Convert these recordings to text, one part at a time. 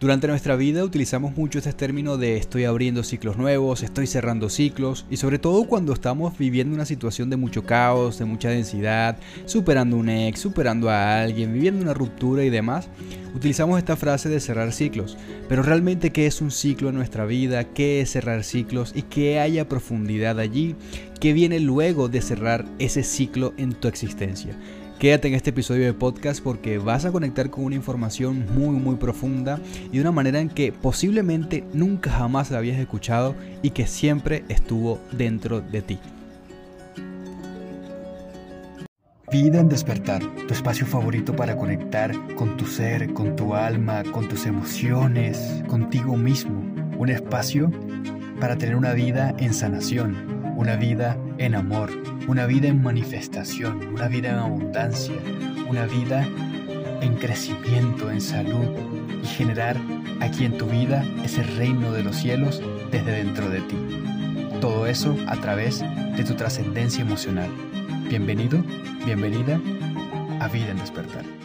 Durante nuestra vida utilizamos mucho este término de estoy abriendo ciclos nuevos, estoy cerrando ciclos y sobre todo cuando estamos viviendo una situación de mucho caos, de mucha densidad, superando un ex, superando a alguien, viviendo una ruptura y demás, utilizamos esta frase de cerrar ciclos. Pero realmente qué es un ciclo en nuestra vida, qué es cerrar ciclos y qué haya profundidad allí, qué viene luego de cerrar ese ciclo en tu existencia. Quédate en este episodio de podcast porque vas a conectar con una información muy muy profunda y de una manera en que posiblemente nunca jamás la habías escuchado y que siempre estuvo dentro de ti. Vida en despertar, tu espacio favorito para conectar con tu ser, con tu alma, con tus emociones, contigo mismo. Un espacio para tener una vida en sanación una vida en amor, una vida en manifestación, una vida en abundancia, una vida en crecimiento, en salud y generar aquí en tu vida ese reino de los cielos desde dentro de ti. Todo eso a través de tu trascendencia emocional. Bienvenido, bienvenida a Vida en Despertar.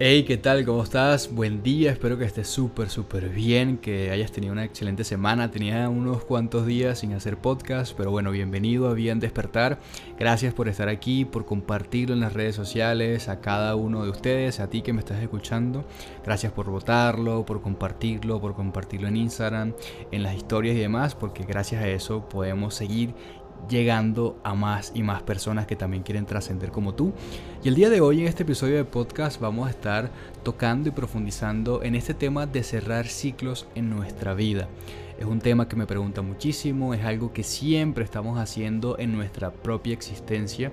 Hey, ¿qué tal? ¿Cómo estás? Buen día, espero que estés súper, súper bien, que hayas tenido una excelente semana. Tenía unos cuantos días sin hacer podcast, pero bueno, bienvenido a Bien Despertar. Gracias por estar aquí, por compartirlo en las redes sociales, a cada uno de ustedes, a ti que me estás escuchando. Gracias por votarlo, por compartirlo, por compartirlo en Instagram, en las historias y demás, porque gracias a eso podemos seguir llegando a más y más personas que también quieren trascender como tú. Y el día de hoy en este episodio de podcast vamos a estar tocando y profundizando en este tema de cerrar ciclos en nuestra vida. Es un tema que me pregunta muchísimo, es algo que siempre estamos haciendo en nuestra propia existencia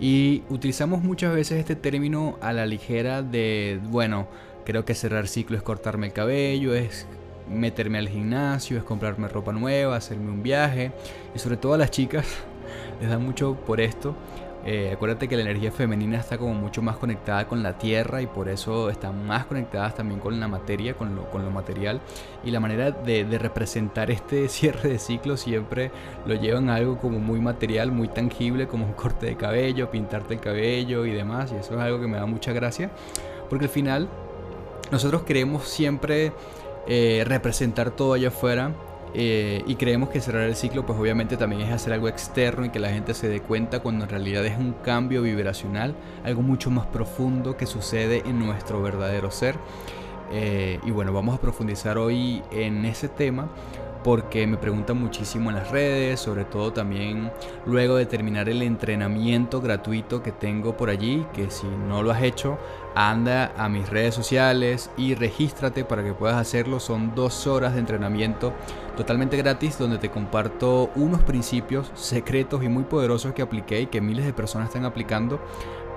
y utilizamos muchas veces este término a la ligera de, bueno, creo que cerrar ciclo es cortarme el cabello, es meterme al gimnasio, es comprarme ropa nueva, hacerme un viaje. Y sobre todo a las chicas les da mucho por esto. Eh, acuérdate que la energía femenina está como mucho más conectada con la tierra y por eso están más conectadas también con la materia, con lo, con lo material. Y la manera de, representar este cierre de ciclo siempre lo llevan a algo como muy material, muy tangible, como un corte de cabello, pintarte el cabello y demás. Y eso es algo que me da mucha gracia. Porque al final nosotros queremos siempre eh, representar todo allá afuera. Eh, y creemos que cerrar el ciclo pues obviamente también es hacer algo externo y que la gente se dé cuenta cuando en realidad es un cambio vibracional, algo mucho más profundo que sucede en nuestro verdadero ser. Eh, y bueno, vamos a profundizar hoy en ese tema porque me preguntan muchísimo en las redes, sobre todo también luego de terminar el entrenamiento gratuito que tengo por allí, que si no lo has hecho, anda a mis redes sociales y regístrate para que puedas hacerlo. Son dos horas de entrenamiento totalmente gratis donde te comparto unos principios secretos y muy poderosos que apliqué y que miles de personas están aplicando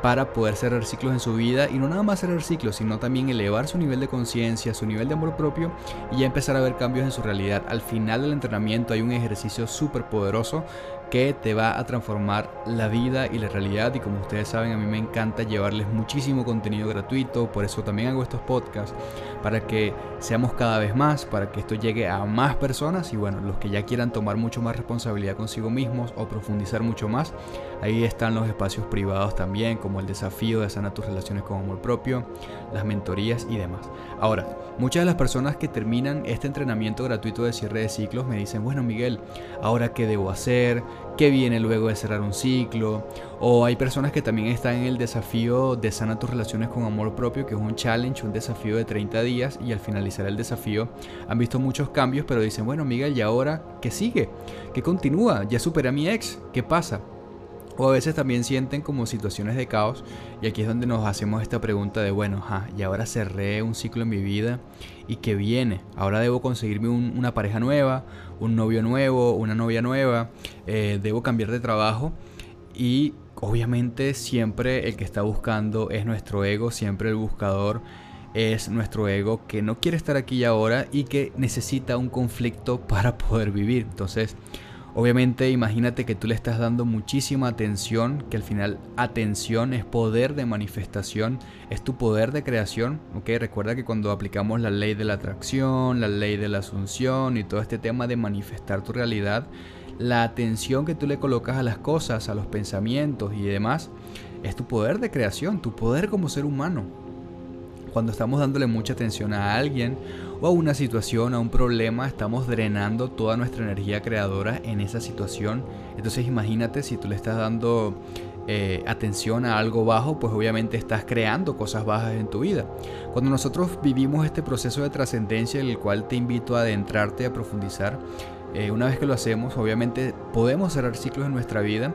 para poder cerrar ciclos en su vida y no nada más cerrar ciclos, sino también elevar su nivel de conciencia, su nivel de amor propio y ya empezar a ver cambios en su realidad. Al final del entrenamiento hay un ejercicio súper poderoso que te va a transformar la vida y la realidad y como ustedes saben a mí me encanta llevarles muchísimo contenido gratuito, por eso también hago estos podcasts para que seamos cada vez más, para que esto llegue a más personas y bueno, los que ya quieran tomar mucho más responsabilidad consigo mismos o profundizar mucho más, ahí están los espacios privados también, como el desafío de sanar tus relaciones con amor propio, las mentorías y demás. Ahora, muchas de las personas que terminan este entrenamiento gratuito de cierre de ciclos me dicen, bueno Miguel, ahora qué debo hacer, qué viene luego de cerrar un ciclo, o hay personas que también están en el desafío de sanar tus relaciones con amor propio, que es un challenge, un desafío de 30 días y al finalizar el desafío han visto muchos cambios, pero dicen, bueno Miguel, ¿y ahora qué sigue? ¿Qué continúa? Ya superé a mi ex, ¿qué pasa? O a veces también sienten como situaciones de caos y aquí es donde nos hacemos esta pregunta de, bueno, ja, y ahora cerré un ciclo en mi vida y qué viene. Ahora debo conseguirme una pareja nueva, un novio nuevo, una novia nueva, eh, debo cambiar de trabajo y obviamente siempre el que está buscando es nuestro ego, siempre el buscador es nuestro ego que no quiere estar aquí y ahora y que necesita un conflicto para poder vivir. Entonces, Obviamente imagínate que tú le estás dando muchísima atención, que al final atención es poder de manifestación, es tu poder de creación. ¿ok? Recuerda que cuando aplicamos la ley de la atracción, la ley de la asunción y todo este tema de manifestar tu realidad, la atención que tú le colocas a las cosas, a los pensamientos y demás, es tu poder de creación, tu poder como ser humano. Cuando estamos dándole mucha atención a alguien o a una situación, a un problema, estamos drenando toda nuestra energía creadora en esa situación. Entonces imagínate si tú le estás dando eh, atención a algo bajo, pues obviamente estás creando cosas bajas en tu vida. Cuando nosotros vivimos este proceso de trascendencia, en el cual te invito a adentrarte, a profundizar, eh, una vez que lo hacemos, obviamente podemos cerrar ciclos en nuestra vida.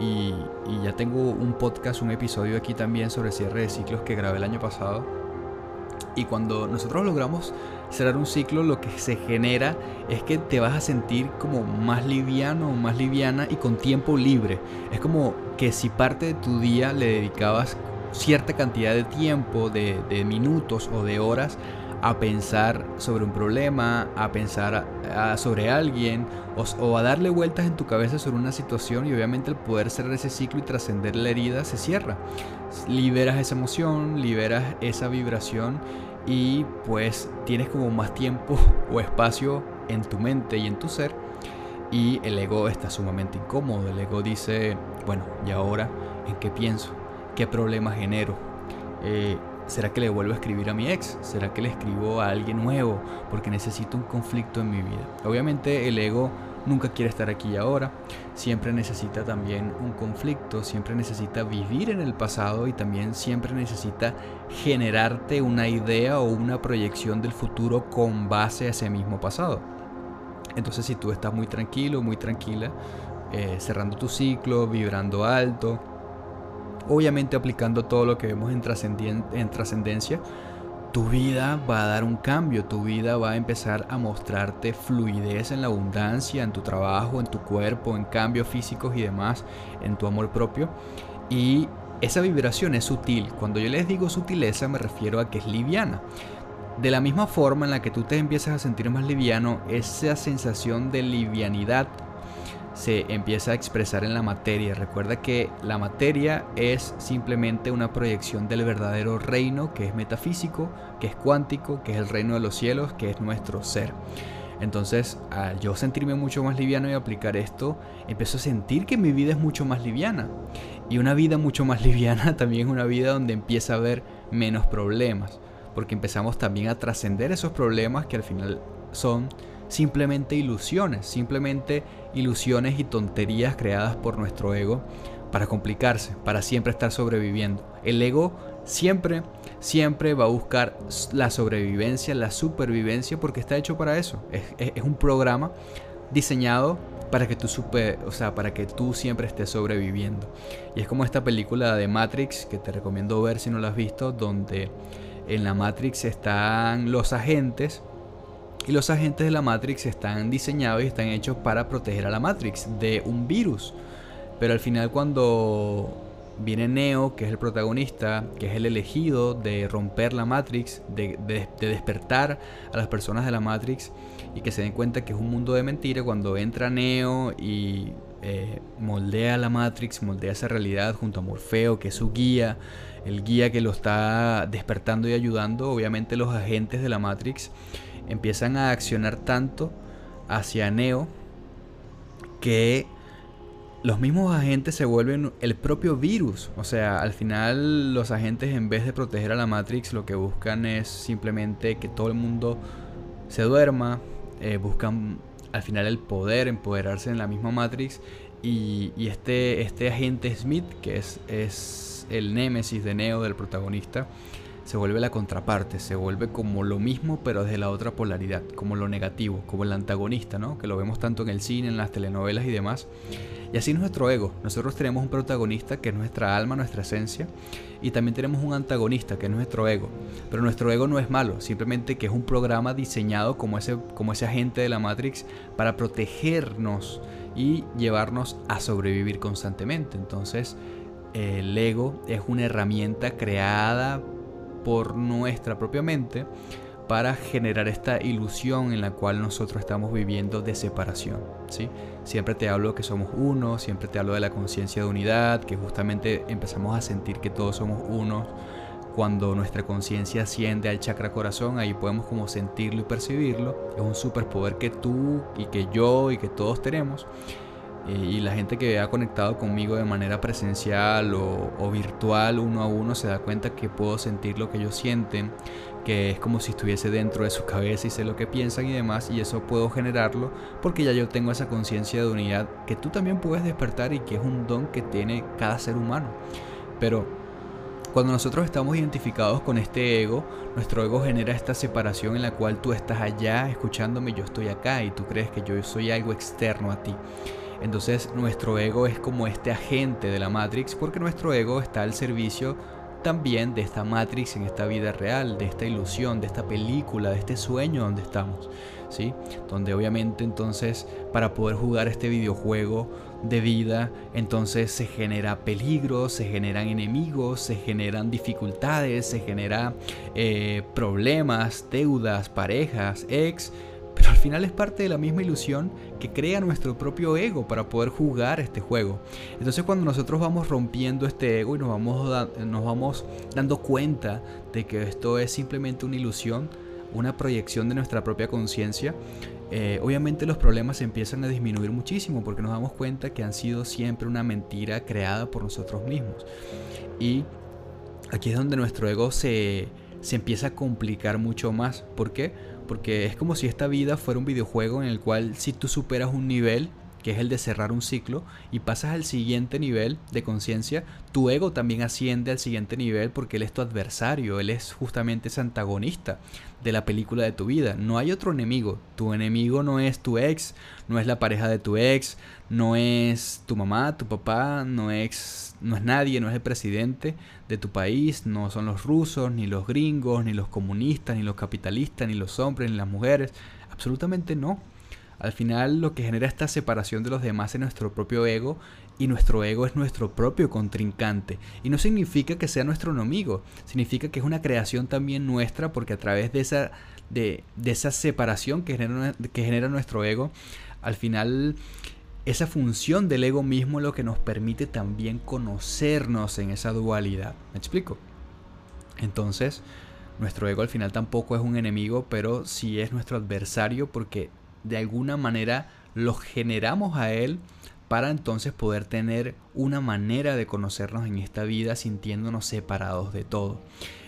Y, y ya tengo un podcast, un episodio aquí también sobre cierre de ciclos que grabé el año pasado y cuando nosotros logramos cerrar un ciclo, lo que se genera es que te vas a sentir como más liviano o más liviana y con tiempo libre. Es como que si parte de tu día le dedicabas cierta cantidad de tiempo, de, minutos o de horas a pensar sobre un problema, a pensar sobre alguien o, a darle vueltas en tu cabeza sobre una situación y obviamente el poder cerrar ese ciclo y trascender la herida se cierra. Liberas esa emoción, liberas esa vibración y pues tienes como más tiempo o espacio en tu mente y en tu ser y el ego está sumamente incómodo. El ego dice, bueno, ¿y ahora en qué pienso? ¿Qué problema genero? Eh, ¿Será que le vuelvo a escribir a mi ex? ¿Será que le escribo a alguien nuevo? Porque necesito un conflicto en mi vida. Obviamente el ego nunca quiere estar aquí y ahora. Siempre necesita también un conflicto, siempre necesita vivir en el pasado y también siempre necesita generarte una idea o una proyección del futuro con base a ese mismo pasado. Entonces si tú estás muy tranquilo, muy tranquila, eh, cerrando tu ciclo, vibrando alto, obviamente aplicando todo lo que vemos en, trascendencia, tu vida va a dar un cambio, tu vida va a empezar a mostrarte fluidez en la abundancia, en tu trabajo, en tu cuerpo, en cambios físicos y demás, en tu amor propio. Y esa vibración es sutil. Cuando yo les digo sutileza me refiero a que es liviana. De la misma forma en la que tú te empiezas a sentir más liviano, esa sensación de livianidad se empieza a expresar en la materia. Recuerda que la materia es simplemente una proyección del verdadero reino que es metafísico, que es cuántico, que es el reino de los cielos, que es nuestro ser. Entonces, al yo sentirme mucho más liviano y aplicar esto, empiezo a sentir que mi vida es mucho más liviana. Y una vida mucho más liviana también es una vida donde empieza a haber menos problemas. Porque empezamos también a trascender esos problemas que al final son simplemente ilusiones, simplemente ilusiones y tonterías creadas por nuestro ego para complicarse, para siempre estar sobreviviendo. El ego siempre, siempre va a buscar la sobrevivencia, la supervivencia, porque está hecho para eso. Es, un programa diseñado para que tú super, o sea, para que tú siempre estés sobreviviendo. Y es como esta película de Matrix que te recomiendo ver si no la has visto, donde en la Matrix están los agentes y los agentes de la Matrix están diseñados y están hechos para proteger a la Matrix de un virus. Pero al final cuando viene Neo, que es el protagonista, que es el elegido de romper la Matrix, de, despertar a las personas de la Matrix y que se den cuenta que es un mundo de mentira, cuando entra Neo y eh, moldea la Matrix, moldea esa realidad junto a Morfeo, que es su guía, el guía que lo está despertando y ayudando, obviamente los agentes de la Matrix empiezan a accionar tanto hacia Neo que los mismos agentes se vuelven el propio virus. O sea, al final los agentes en vez de proteger a la Matrix lo que buscan es simplemente que todo el mundo se duerma. Eh, buscan al final el poder, empoderarse en la misma Matrix. Y, este, este agente Smith, que es, es el némesis de Neo del protagonista, se vuelve la contraparte, se vuelve como lo mismo pero desde la otra polaridad, como lo negativo, como el antagonista, ¿no? Que lo vemos tanto en el cine, en las telenovelas y demás. Y así es nuestro ego. Nosotros tenemos un protagonista que es nuestra alma, nuestra esencia, y también tenemos un antagonista que es nuestro ego. Pero nuestro ego no es malo, simplemente que es un programa diseñado como ese, como ese agente de la Matrix para protegernos y llevarnos a sobrevivir constantemente. Entonces, el ego es una herramienta creada por nuestra propia mente para generar esta ilusión en la cual nosotros estamos viviendo de separación. ¿sí? Siempre te hablo que somos uno, siempre te hablo de la conciencia de unidad, que justamente empezamos a sentir que todos somos uno. Cuando nuestra conciencia asciende al chakra corazón, ahí podemos como sentirlo y percibirlo. Es un superpoder que tú y que yo y que todos tenemos. Eh, y la gente que ha conectado conmigo de manera presencial o, virtual uno a uno se da cuenta que puedo sentir lo que ellos sienten, que es como si estuviese dentro de su cabeza y sé lo que piensan y demás y eso puedo generarlo porque ya yo tengo esa conciencia de unidad que tú también puedes despertar y que es un don que tiene cada ser humano. Pero cuando nosotros estamos identificados con este ego, nuestro ego genera esta separación en la cual tú estás allá escuchándome, yo estoy acá y tú crees que yo soy algo externo a ti. Entonces nuestro ego es como este agente de la Matrix porque nuestro ego está al servicio también de esta Matrix en esta vida real, de esta ilusión, de esta película, de este sueño donde estamos, ¿sí? Donde obviamente entonces para poder jugar este videojuego de vida, entonces se genera peligro, se generan enemigos, se generan dificultades, se generan eh, problemas, deudas, parejas, ex, pero al final es parte de la misma ilusión que crea nuestro propio ego para poder jugar este juego. Entonces cuando nosotros vamos rompiendo este ego y nos vamos, nos vamos dando cuenta de que esto es simplemente una ilusión, una proyección de nuestra propia conciencia, eh, obviamente los problemas empiezan a disminuir muchísimo porque nos damos cuenta que han sido siempre una mentira creada por nosotros mismos. Y aquí es donde nuestro ego se, se empieza a complicar mucho más. ¿Por qué? Porque es como si esta vida fuera un videojuego en el cual si tú superas un nivel, que es el de cerrar un ciclo, y pasas al siguiente nivel de conciencia, tu ego también asciende al siguiente nivel porque él es tu adversario, él es justamente ese antagonista de la película de tu vida. No hay otro enemigo. Tu enemigo no es tu ex, no es la pareja de tu ex, no es tu mamá, tu papá, no es, no es nadie, no es el presidente de tu país, no son los rusos, ni los gringos, ni los comunistas, ni los capitalistas, ni los hombres, ni las mujeres. Absolutamente no. Al final lo que genera esta separación de los demás es nuestro propio ego y nuestro ego es nuestro propio contrincante. Y no significa que sea nuestro enemigo, significa que es una creación también nuestra porque a través de esa, de, esa separación que genera, que genera nuestro ego, al final esa función del ego mismo lo que nos permite también conocernos en esa dualidad. ¿Me explico? Entonces, nuestro ego al final tampoco es un enemigo, pero sí es nuestro adversario porque de alguna manera lo generamos a él para entonces poder tener una manera de conocernos en esta vida sintiéndonos separados de todo.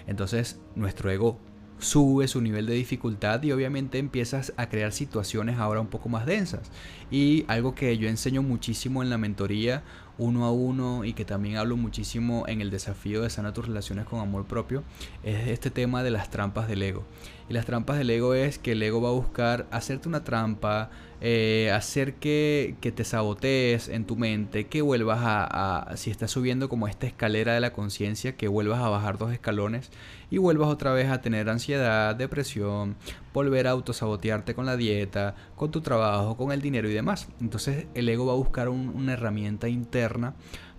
Entonces nuestro ego sube su nivel de dificultad y obviamente empiezas a crear situaciones ahora un poco más densas. Y algo que yo enseño muchísimo en la mentoría uno a uno y que también hablo muchísimo en el desafío de sanar tus relaciones con amor propio es este tema de las trampas del ego. Y las trampas del ego es que el ego va a buscar hacerte una trampa, eh, hacer que, te sabotees en tu mente, que vuelvas a, si estás subiendo como esta escalera de la conciencia, que vuelvas a bajar dos escalones y vuelvas otra vez a tener ansiedad, depresión, volver a autosabotearte con la dieta, con tu trabajo, con el dinero y demás. Entonces el ego va a buscar una herramienta interna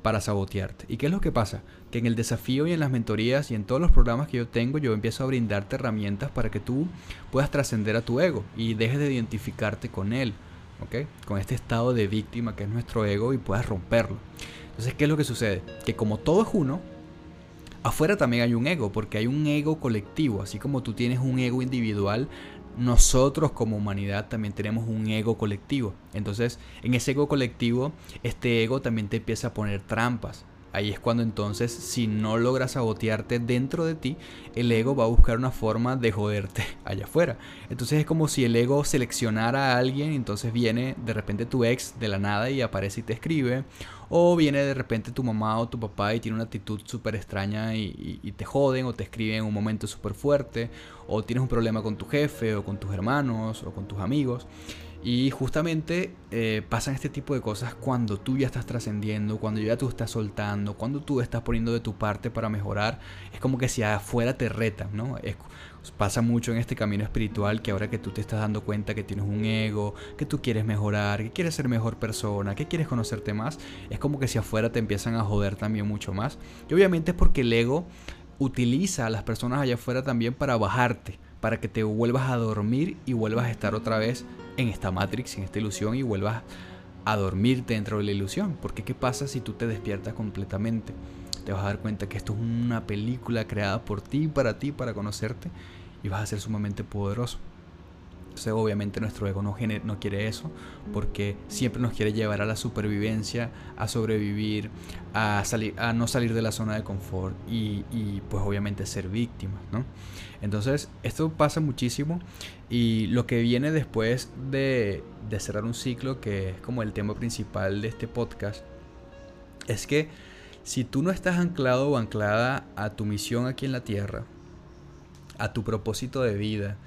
para sabotearte. ¿Y qué es lo que pasa? Que en el desafío y en las mentorías y en todos los programas que yo tengo, yo empiezo a brindarte herramientas para que tú puedas trascender a tu ego y dejes de identificarte con él. Con este estado de víctima que es nuestro ego y puedas romperlo. Entonces, ¿qué es lo que sucede? Que como todo es uno, afuera también hay un ego, porque hay un ego colectivo, así como tú tienes un ego individual, nosotros como humanidad también tenemos un ego colectivo. Entonces, en ese ego colectivo, este ego también te empieza a poner trampas. Ahí es cuando entonces, si no logras sabotearte dentro de ti, el ego va a buscar una forma de joderte allá afuera. Entonces es como si el ego seleccionara a alguien, entonces viene de repente tu ex de la nada y aparece y te escribe. O viene de repente tu mamá o tu papá y tiene una actitud súper extraña y, te joden o te escriben en un momento súper fuerte. O tienes un problema con tu jefe o con tus hermanos o con tus amigos. Y justamente eh, pasan este tipo de cosas cuando tú ya estás trascendiendo, cuando ya tú estás soltando, cuando tú estás poniendo de tu parte para mejorar. Es como que si afuera te retan, ¿no? Pasa mucho en este camino espiritual que ahora que tú te estás dando cuenta que tienes un ego, que tú quieres mejorar, que quieres ser mejor persona, que quieres conocerte más, es como que si afuera te empiezan a joder también mucho más. Y obviamente es porque el ego utiliza a las personas allá afuera también para bajarte, para que te vuelvas a dormir y vuelvas a estar otra vez en esta Matrix, en esta ilusión y vuelvas a dormirte dentro de la ilusión. Porque ¿qué pasa si tú te despiertas completamente? Te vas a dar cuenta que esto es una película creada por ti, para ti, para conocerte y vas a ser sumamente poderoso. Entonces obviamente nuestro ego no, quiere eso porque siempre nos quiere llevar a la supervivencia, a sobrevivir, a, salir, a no salir de la zona de confort y, y pues obviamente ser víctimas, ¿no? Entonces esto pasa muchísimo y lo que viene después de, de cerrar un ciclo, que es como el tema principal de este podcast, es que si tú no estás anclado o anclada a tu misión aquí en la Tierra, a tu propósito de vida,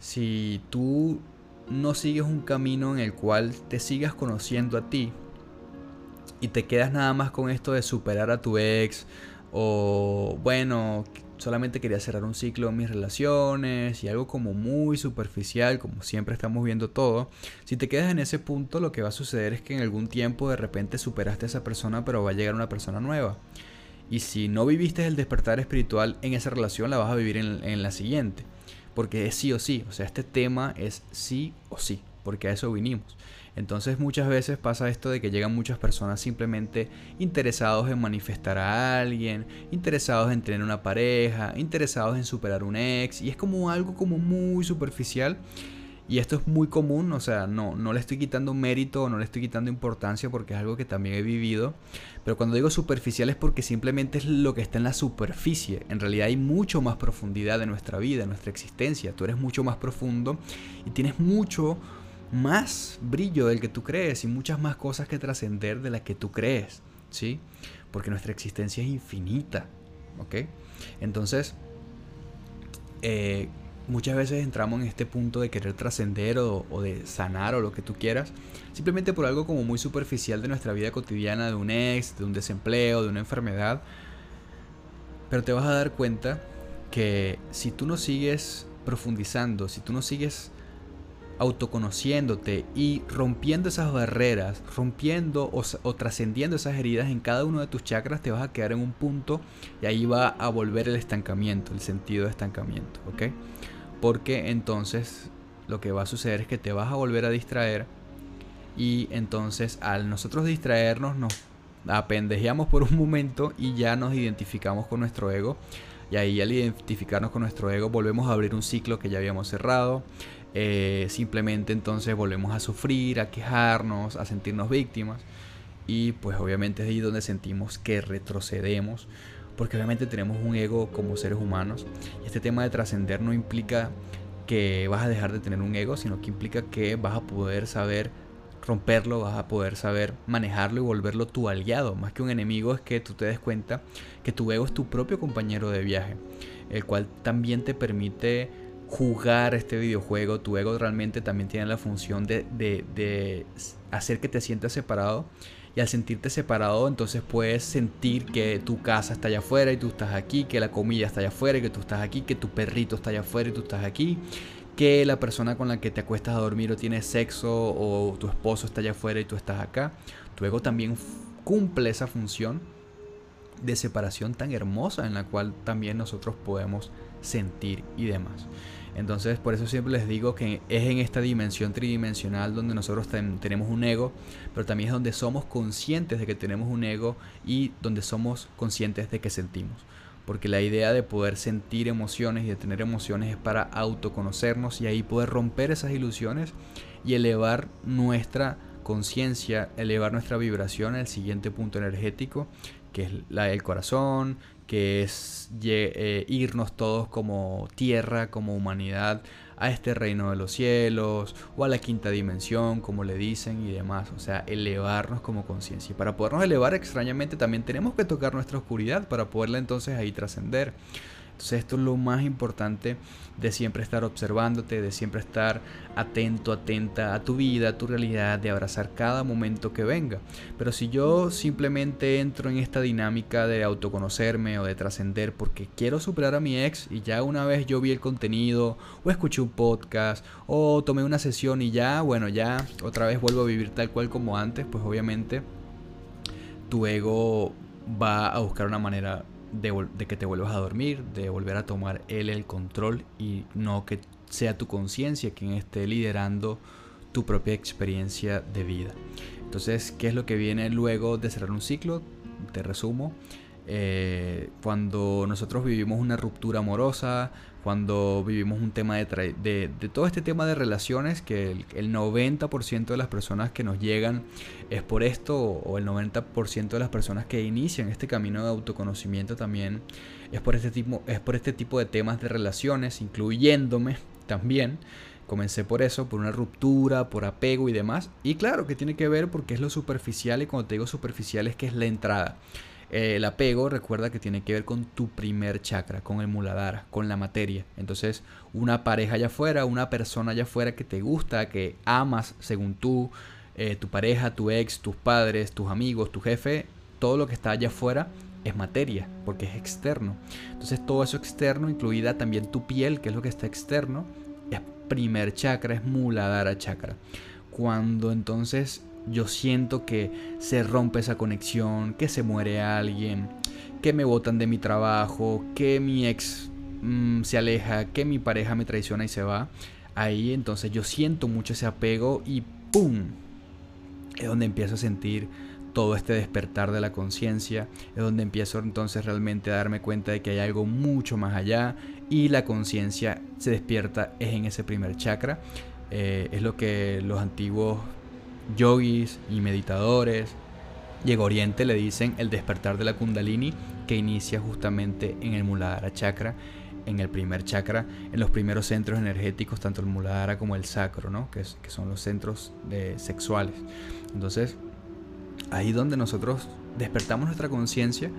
si tú no sigues un camino en el cual te sigas conociendo a ti y te quedas nada más con esto de superar a tu ex o bueno, solamente quería cerrar un ciclo en mis relaciones y algo como muy superficial, como siempre estamos viendo todo, si te quedas en ese punto lo que va a suceder es que en algún tiempo de repente superaste a esa persona pero va a llegar una persona nueva. Y si no viviste el despertar espiritual en esa relación, la vas a vivir en, en la siguiente porque es sí o sí, o sea, este tema es sí o sí, porque a eso vinimos. Entonces muchas veces pasa esto de que llegan muchas personas simplemente interesados en manifestar a alguien, interesados en tener una pareja, interesados en superar un ex, y es como algo como muy superficial y esto es muy común, o sea, no, no le estoy quitando mérito, no le estoy quitando importancia porque es algo que también he vivido. Pero cuando digo superficial es porque simplemente es lo que está en la superficie. En realidad hay mucho más profundidad en nuestra vida, en nuestra existencia. Tú eres mucho más profundo y tienes mucho más brillo del que tú crees y muchas más cosas que trascender de las que tú crees, ¿sí? Porque nuestra existencia es infinita, ¿ok? Entonces, eh, muchas veces entramos en este punto de querer trascender o, de sanar o lo que tú quieras, simplemente por algo como muy superficial de nuestra vida cotidiana, de un ex, de un desempleo, de una enfermedad. Pero te vas a dar cuenta que si tú no sigues profundizando, si tú no sigues autoconociéndote y rompiendo esas barreras, rompiendo o, trascendiendo esas heridas en cada uno de tus chakras, te vas a quedar en un punto y ahí va a volver el estancamiento, el sentido de estancamiento, ¿ok? porque entonces lo que va a suceder es que te vas a volver a distraer y entonces al nosotros distraernos nos apendejeamos por un momento y ya nos identificamos con nuestro ego y ahí al identificarnos con nuestro ego volvemos a abrir un ciclo que ya habíamos cerrado eh, simplemente entonces volvemos a sufrir, a quejarnos, a sentirnos víctimas y pues obviamente es ahí donde sentimos que retrocedemos porque obviamente tenemos un ego como seres humanos. Y este tema de trascender no implica que vas a dejar de tener un ego, sino que implica que vas a poder saber romperlo, vas a poder saber manejarlo y volverlo tu aliado. Más que un enemigo es que tú te des cuenta que tu ego es tu propio compañero de viaje, el cual también te permite jugar este videojuego. Tu ego realmente también tiene la función de, hacer que te sientas separado y al sentirte separado entonces puedes sentir que tu casa está allá afuera y tú estás aquí, que la comida está allá afuera y que tú estás aquí, que tu perrito está allá afuera y tú estás aquí, que la persona con la que te acuestas a dormir o tienes sexo o tu esposo está allá afuera y tú estás acá. Tu ego también cumple esa función de separación tan hermosa en la cual también nosotros podemos sentir y demás. Entonces, por eso siempre les digo que es en esta dimensión tridimensional donde nosotros tenemos un ego, pero también es donde somos conscientes de que tenemos un ego y donde somos conscientes de que sentimos. Porque la idea de poder sentir emociones y de tener emociones es para autoconocernos y ahí poder romper esas ilusiones y elevar nuestra conciencia, elevar nuestra vibración al siguiente punto energético, que es la del corazón, que es eh, irnos todos como tierra, como humanidad, a este reino de los cielos o a la quinta dimensión, como le dicen y demás. O sea, elevarnos como conciencia. Y para podernos elevar extrañamente también tenemos que tocar nuestra oscuridad para poderla entonces ahí trascender. Entonces esto es lo más importante de siempre estar observándote, de siempre estar atento, atenta a tu vida, a tu realidad, de abrazar cada momento que venga. Pero si yo simplemente entro en esta dinámica de autoconocerme o de trascender porque quiero superar a mi ex y ya una vez yo vi el contenido o escuché un podcast o tomé una sesión y ya, bueno, ya otra vez vuelvo a vivir tal cual como antes, pues obviamente tu ego va a buscar una manera de, que te vuelvas a dormir, de volver a tomar él el control y no que sea tu conciencia quien esté liderando tu propia experiencia de vida. Entonces, ¿qué es lo que viene luego de cerrar un ciclo? Te resumo. eh, cuando nosotros vivimos una ruptura amorosa, cuando vivimos un tema de, de, todo este tema de relaciones, que el, 90% de las personas que nos llegan es por esto, o el 90% de las personas que inician este camino de autoconocimiento también es por este tipo, es por este tipo de temas de relaciones, incluyéndome también. Comencé por eso, por una ruptura, por apego y demás. Y claro que tiene que ver porque es lo superficial y cuando te digo superficial es que es la entrada. Eh, el apego recuerda que tiene que ver con tu primer chakra, con el muladhara, con la materia. Entonces, una pareja allá afuera, una persona allá afuera que te gusta, que amas según tú, eh, tu pareja, tu ex, tus padres, tus amigos, tu jefe, todo lo que está allá afuera es materia, porque es externo. Entonces, todo eso externo, incluida también tu piel, que es lo que está externo, es primer chakra, es muladhara chakra. Cuando entonces yo siento que se rompe esa conexión, que se muere alguien, que me botan de mi trabajo, que mi ex mm, se aleja, que mi pareja me traiciona y se va. Ahí entonces yo siento mucho ese apego y ¡pum! Es donde empiezo a sentir todo este despertar de la conciencia, es donde empiezo entonces realmente a darme cuenta de que hay algo mucho más allá y la conciencia se despierta es en ese primer chakra. Eh, es lo que los antiguos yogis y meditadores y Oriente le dicen el despertar de la kundalini que inicia justamente en el Muladhara chakra, en el primer chakra, en los primeros centros energéticos, tanto el Muladhara como el sacro, ¿no? que, son los centros sexuales. Entonces, ahí donde nosotros despertamos nuestra conciencia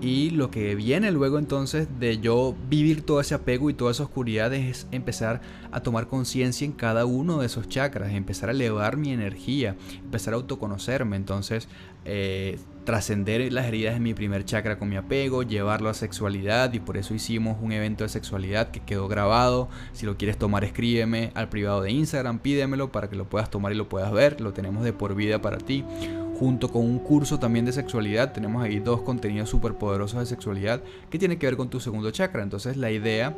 y lo que viene luego entonces de yo vivir todo ese apego y toda esa oscuridad es empezar a tomar conciencia en cada uno de esos chakras, empezar a elevar mi energía, empezar a autoconocerme. Entonces, eh, trascender las heridas de mi primer chakra con mi apego, llevarlo a sexualidad y por eso hicimos un evento de sexualidad que quedó grabado. Si lo quieres tomar, escríbeme al privado de Instagram, pídemelo para que lo puedas tomar y lo puedas ver. Lo tenemos de por vida para ti junto con un curso también de sexualidad. Tenemos ahí dos contenidos súper poderosos de sexualidad que tiene que ver con tu segundo chakra. Entonces la idea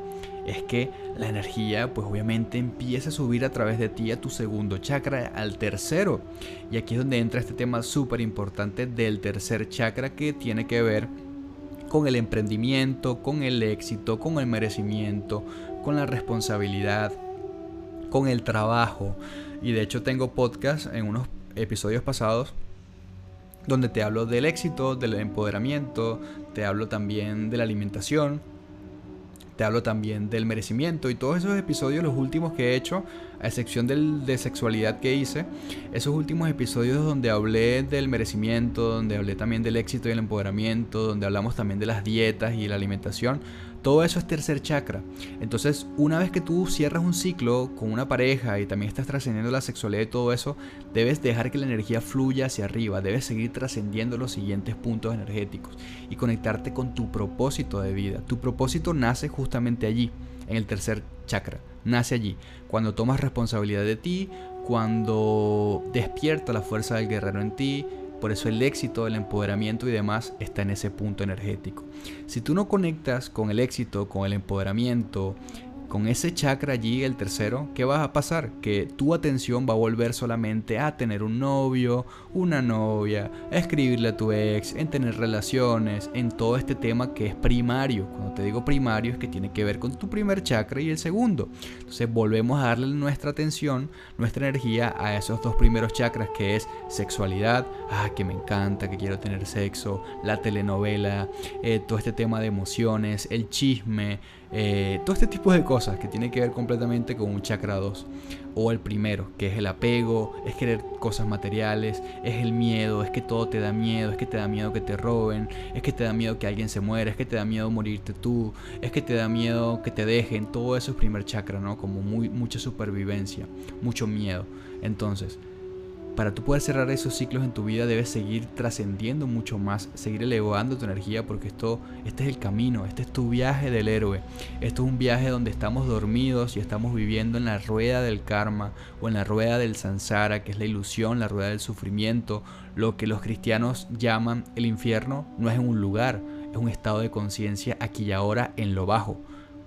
es que la energía pues obviamente empiece a subir a través de ti a tu segundo chakra, al tercero. Y aquí es donde entra este tema súper importante del tercer chakra que tiene que ver con el emprendimiento, con el éxito, con el merecimiento, con la responsabilidad, con el trabajo. Y de hecho tengo podcast en unos episodios pasados donde te hablo del éxito, del empoderamiento, te hablo también de la alimentación, te hablo también del merecimiento. Y todos esos episodios, los últimos que he hecho, a excepción del de sexualidad que hice, esos últimos episodios donde hablé del merecimiento, donde hablé también del éxito y el empoderamiento, donde hablamos también de las dietas y la alimentación, todo eso es tercer chakra. Entonces, una vez que tú cierras un ciclo con una pareja y también estás trascendiendo la sexualidad y todo eso, debes dejar que la energía fluya hacia arriba, debes seguir trascendiendo los siguientes puntos energéticos y conectarte con tu propósito de vida. Tu propósito nace justamente allí, en el tercer chakra. Nace allí, cuando tomas responsabilidad de ti, cuando despierta la fuerza del guerrero en ti, por eso el éxito, el empoderamiento y demás está en ese punto energético. Si tú no conectas con el éxito, con el empoderamiento, con ese chakra allí, el tercero, ¿qué va a pasar? Que tu atención va a volver solamente a tener un novio, una novia, a escribirle a tu ex, en tener relaciones, en todo este tema que es primario. Cuando te digo primario es que tiene que ver con tu primer chakra y el segundo. Entonces volvemos a darle nuestra atención, nuestra energía a esos dos primeros chakras que es sexualidad, ah, que me encanta, que quiero tener sexo, la telenovela, eh, todo este tema de emociones, el chisme, eh, todo este tipo de cosas que tiene que ver completamente con un chakra 2. O el primero, que es el apego, es querer cosas materiales, es el miedo, es que todo te da miedo, es que te da miedo que te roben, es que te da miedo que alguien se muera, es que te da miedo morirte tú, es que te da miedo que te dejen. Todo eso es primer chakra, ¿no? Como muy, mucha supervivencia, mucho miedo. Entonces, para tú poder cerrar esos ciclos en tu vida debes seguir trascendiendo mucho más, seguir elevando tu energía porque esto, este es el camino, este es tu viaje del héroe. Esto es un viaje donde estamos dormidos y estamos viviendo en la rueda del karma o en la rueda del sansara, que es la ilusión, la rueda del sufrimiento. Lo que los cristianos llaman el infierno no es un lugar, es un estado de conciencia aquí y ahora en lo bajo.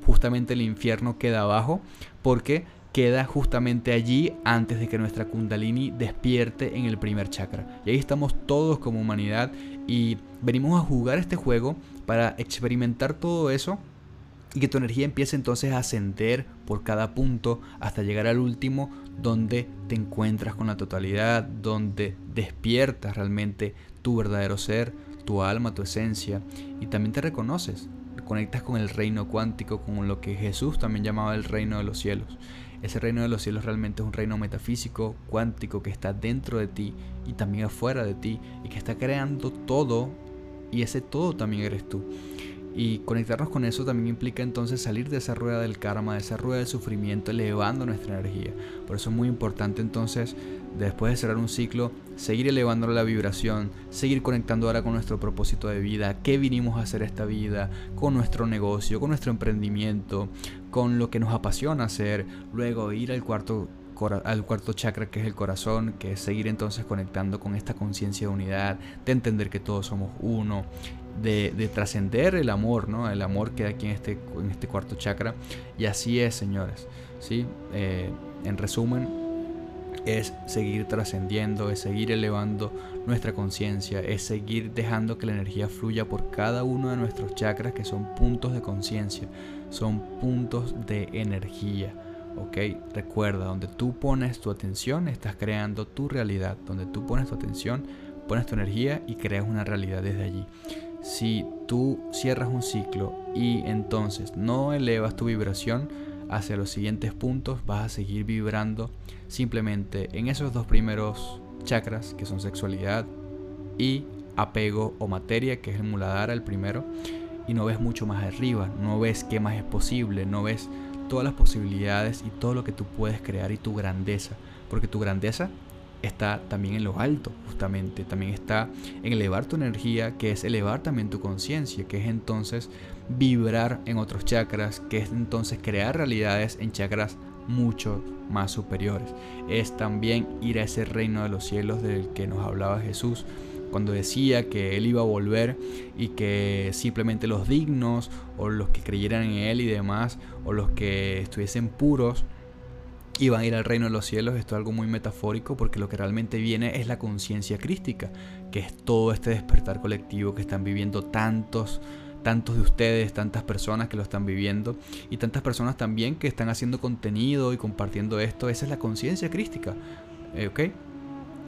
Justamente el infierno queda abajo porque queda justamente allí antes de que nuestra kundalini despierte en el primer chakra. Y ahí estamos todos como humanidad y venimos a jugar este juego para experimentar todo eso y que tu energía empiece entonces a ascender por cada punto hasta llegar al último donde te encuentras con la totalidad, donde despiertas realmente tu verdadero ser, tu alma, tu esencia y también te reconoces, conectas con el reino cuántico, con lo que Jesús también llamaba el reino de los cielos. Ese reino de los cielos realmente es un reino metafísico, cuántico, que está dentro de ti y también afuera de ti y que está creando todo y ese todo también eres tú. Y conectarnos con eso también implica entonces salir de esa rueda del karma, de esa rueda del sufrimiento, elevando nuestra energía. Por eso es muy importante entonces, después de cerrar un ciclo, seguir elevando la vibración, seguir conectando ahora con nuestro propósito de vida, qué vinimos a hacer esta vida, con nuestro negocio, con nuestro emprendimiento, con lo que nos apasiona hacer, luego ir al cuarto al cuarto chakra que es el corazón, que es seguir entonces conectando con esta conciencia de unidad, de entender que todos somos uno, de, trascender el amor, ¿no? El amor que aquí en este, en este cuarto chakra. Y así es, señores. ¿sí? Eh, en resumen, es seguir trascendiendo, es seguir elevando nuestra conciencia, es seguir dejando que la energía fluya por cada uno de nuestros chakras que son puntos de conciencia, son puntos de energía. ¿ok? Recuerda, donde tú pones tu atención, estás creando tu realidad. Donde tú pones tu atención, pones tu energía y creas una realidad desde allí. Si tú cierras un ciclo y entonces no elevas tu vibración hacia los siguientes puntos, vas a seguir vibrando simplemente en esos dos primeros chakras, que son sexualidad y apego o materia, que es el muladhara, el primero, y no ves mucho más arriba, no ves qué más es posible, no ves todas las posibilidades y todo lo que tú puedes crear y tu grandeza. Porque tu grandeza está también en lo alto, justamente. También está en elevar tu energía, que es elevar también tu conciencia, que es entonces vibrar en otros chakras, que es entonces crear realidades en chakras mucho más superiores. Es también ir a ese reino de los cielos del que nos hablaba Jesús cuando decía que Él iba a volver y que simplemente los dignos o los que creyeran en Él y demás, o los que estuviesen puros, iban a ir al reino de los cielos. Esto es algo muy metafórico porque lo que realmente viene es la conciencia crística, que es todo este despertar colectivo que están viviendo tantos tantos de ustedes, tantas personas que lo están viviendo y tantas personas también que están haciendo contenido y compartiendo esto. Esa es la conciencia crística. Eh, ¿Ok?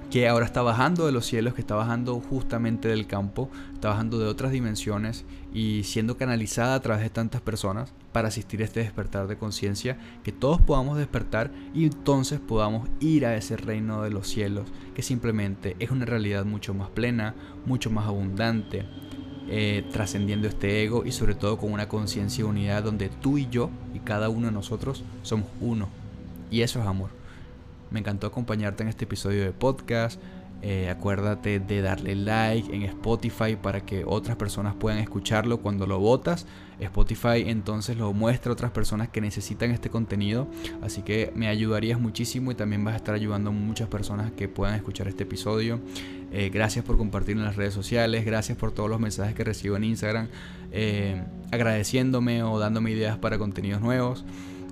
que ahora está bajando de los cielos, que está bajando justamente del campo, está bajando de otras dimensiones y siendo canalizada a través de tantas personas para asistir a este despertar de conciencia, que todos podamos despertar y entonces podamos ir a ese reino de los cielos, que simplemente es una realidad mucho más plena, mucho más abundante, eh, trascendiendo este ego y sobre todo con una conciencia de unidad donde tú y yo y cada uno de nosotros somos uno. Y eso es amor. Me encantó acompañarte en este episodio de podcast. Eh, acuérdate de darle like en Spotify para que otras personas puedan escucharlo cuando lo votas. Spotify entonces lo muestra a otras personas que necesitan este contenido. Así que me ayudarías muchísimo y también vas a estar ayudando a muchas personas que puedan escuchar este episodio. Eh, gracias por compartir en las redes sociales. Gracias por todos los mensajes que recibo en Instagram. Eh, agradeciéndome o dándome ideas para contenidos nuevos.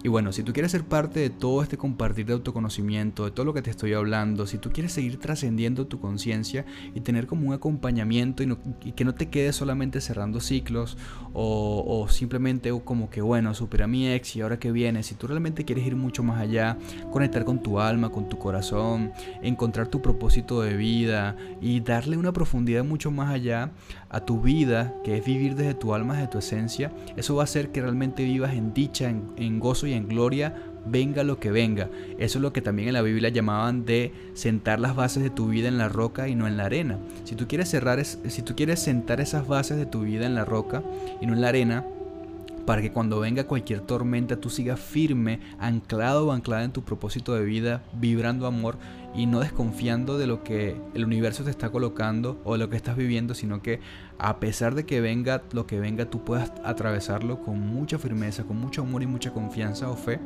Y bueno, si tú quieres ser parte de todo este compartir de autoconocimiento, de todo lo que te estoy hablando, si tú quieres seguir trascendiendo tu conciencia y tener como un acompañamiento y, que no te quedes solamente cerrando ciclos o, simplemente como que, bueno, supera mi ex y ahora que viene, si tú realmente quieres ir mucho más allá, conectar con tu alma, con tu corazón, encontrar tu propósito de vida y darle una profundidad mucho más allá a tu vida, que es vivir desde tu alma, desde tu esencia, eso va a hacer que realmente vivas en dicha, en, gozo y en gloria, venga lo que venga. Eso es lo que también en la Biblia llamaban de sentar las bases de tu vida en la roca y no en la arena. Si tú quieres cerrar, si tú quieres sentar esas bases de tu vida en la roca y no en la arena, para que cuando venga cualquier tormenta tú sigas firme, anclado o anclada en tu propósito de vida, vibrando amor y no desconfiando de lo que el universo te está colocando o de lo que estás viviendo, sino que a pesar de que venga lo que venga, tú puedas atravesarlo con mucha firmeza, con mucho amor y mucha confianza o fe.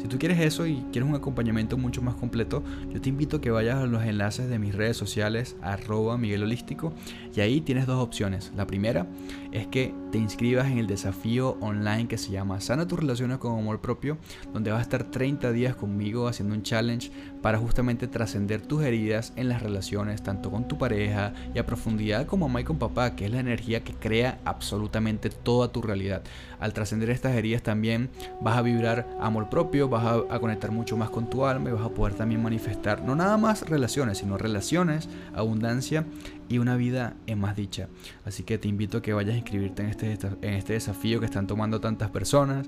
Si tú quieres eso y quieres un acompañamiento mucho más completo, yo te invito a que vayas a los enlaces de mis redes sociales, arroba Miguel Holístico, y ahí tienes dos opciones. La primera es que te inscribas en el desafío online que se llama Sana tus relaciones con amor propio, donde vas a estar 30 días conmigo haciendo un challenge para justamente trascender tus heridas en las relaciones, tanto con tu pareja y a profundidad como mamá y con papá, que es la energía que crea absolutamente toda tu realidad. Al trascender estas heridas también vas a vibrar amor propio, vas a, a, conectar mucho más con tu alma y vas a poder también manifestar no nada más relaciones, sino relaciones, abundancia y una vida en más dicha. Así que te invito a que vayas a inscribirte en este, en este desafío que están tomando tantas personas.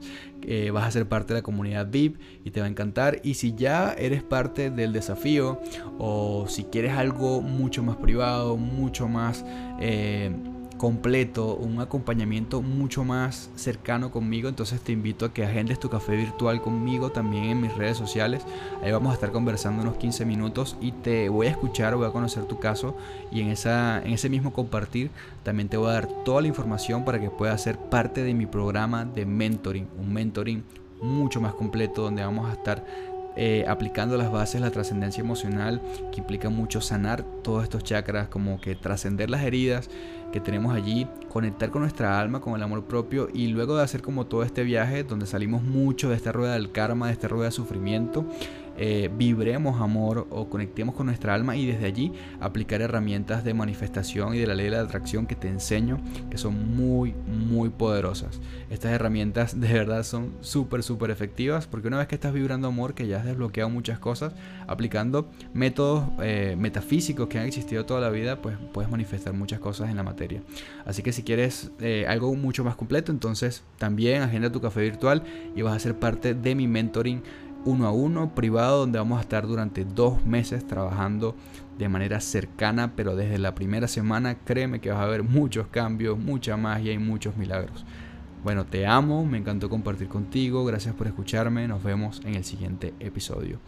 Vas a ser parte de la comunidad VIP y te va a encantar. Y si ya eres parte del desafío o si quieres algo mucho más privado, mucho más... Eh, completo, un acompañamiento mucho más cercano conmigo, entonces te invito a que agendes tu café virtual conmigo también en mis redes sociales. Ahí vamos a estar conversando unos 15 minutos y te voy a escuchar, voy a conocer tu caso y en, esa, en ese mismo compartir también te voy a dar toda la información para que puedas ser parte de mi programa de mentoring, un mentoring mucho más completo donde vamos a estar eh, aplicando las bases la trascendencia emocional, que implica mucho sanar todos estos chakras, como que trascender las heridas que tenemos allí, conectar con nuestra alma, con el amor propio y luego de hacer como todo este viaje donde salimos mucho de esta rueda del karma, de esta rueda de sufrimiento, eh, vibremos amor o conectemos con nuestra alma y desde allí aplicar herramientas de manifestación y de la ley de la atracción que te enseño que son muy muy poderosas. Estas herramientas de verdad son súper súper efectivas porque una vez que estás vibrando amor que ya has desbloqueado muchas cosas aplicando métodos eh, metafísicos que han existido toda la vida pues puedes manifestar muchas cosas en la materia. Así que si quieres eh, algo mucho más completo entonces también agenda tu café virtual y vas a ser parte de mi mentoring uno a uno privado donde vamos a estar durante dos meses trabajando de manera cercana, pero desde la primera semana créeme que vas a ver muchos cambios, mucha magia y muchos milagros. Bueno, te amo, me encantó compartir contigo, gracias por escucharme, nos vemos en el siguiente episodio.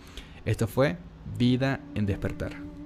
Esto fue Vida en despertar.